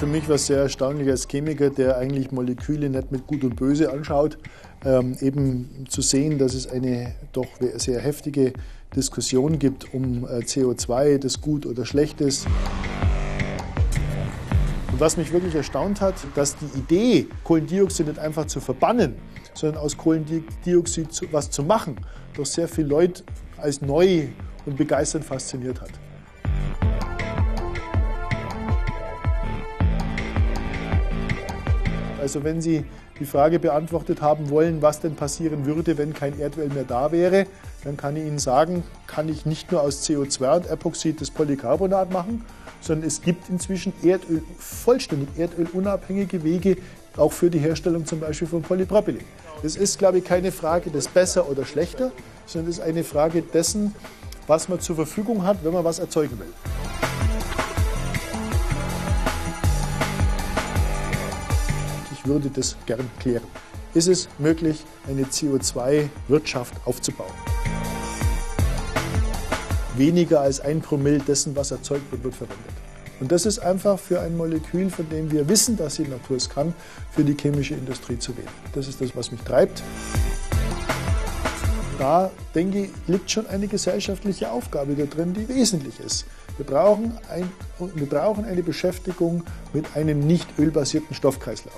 für mich was sehr erstaunlich als Chemiker, der eigentlich Moleküle nicht mit Gut und Böse anschaut, ähm, eben zu sehen, dass es eine doch sehr heftige Diskussion gibt um äh, CO2, das gut oder schlecht ist. Und was mich wirklich erstaunt hat, dass die Idee, Kohlendioxid nicht einfach zu verbannen, sondern aus Kohlendioxid was zu machen, doch sehr viele Leute als neu und begeisternd fasziniert hat. Also wenn Sie die Frage beantwortet haben wollen, was denn passieren würde, wenn kein Erdöl mehr da wäre, dann kann ich Ihnen sagen, kann ich nicht nur aus CO2 und Epoxid das Polycarbonat machen, sondern es gibt inzwischen Erdöl, vollständig erdölunabhängige Wege, auch für die Herstellung zum Beispiel von Polypropylen. Es ist, glaube ich, keine Frage des besser oder schlechter, sondern es ist eine Frage dessen, was man zur Verfügung hat, wenn man was erzeugen will. Ich würde das gern klären. Ist es möglich, eine CO2-Wirtschaft aufzubauen? Weniger als ein Promille dessen, was erzeugt wird, wird verwendet. Und das ist einfach für ein Molekül, von dem wir wissen, dass die Natur es kann, für die chemische Industrie zu wählen. Das ist das, was mich treibt. Da, denke ich, liegt schon eine gesellschaftliche Aufgabe da drin, die wesentlich ist. Wir brauchen, ein, wir brauchen eine Beschäftigung mit einem nicht ölbasierten Stoffkreislauf.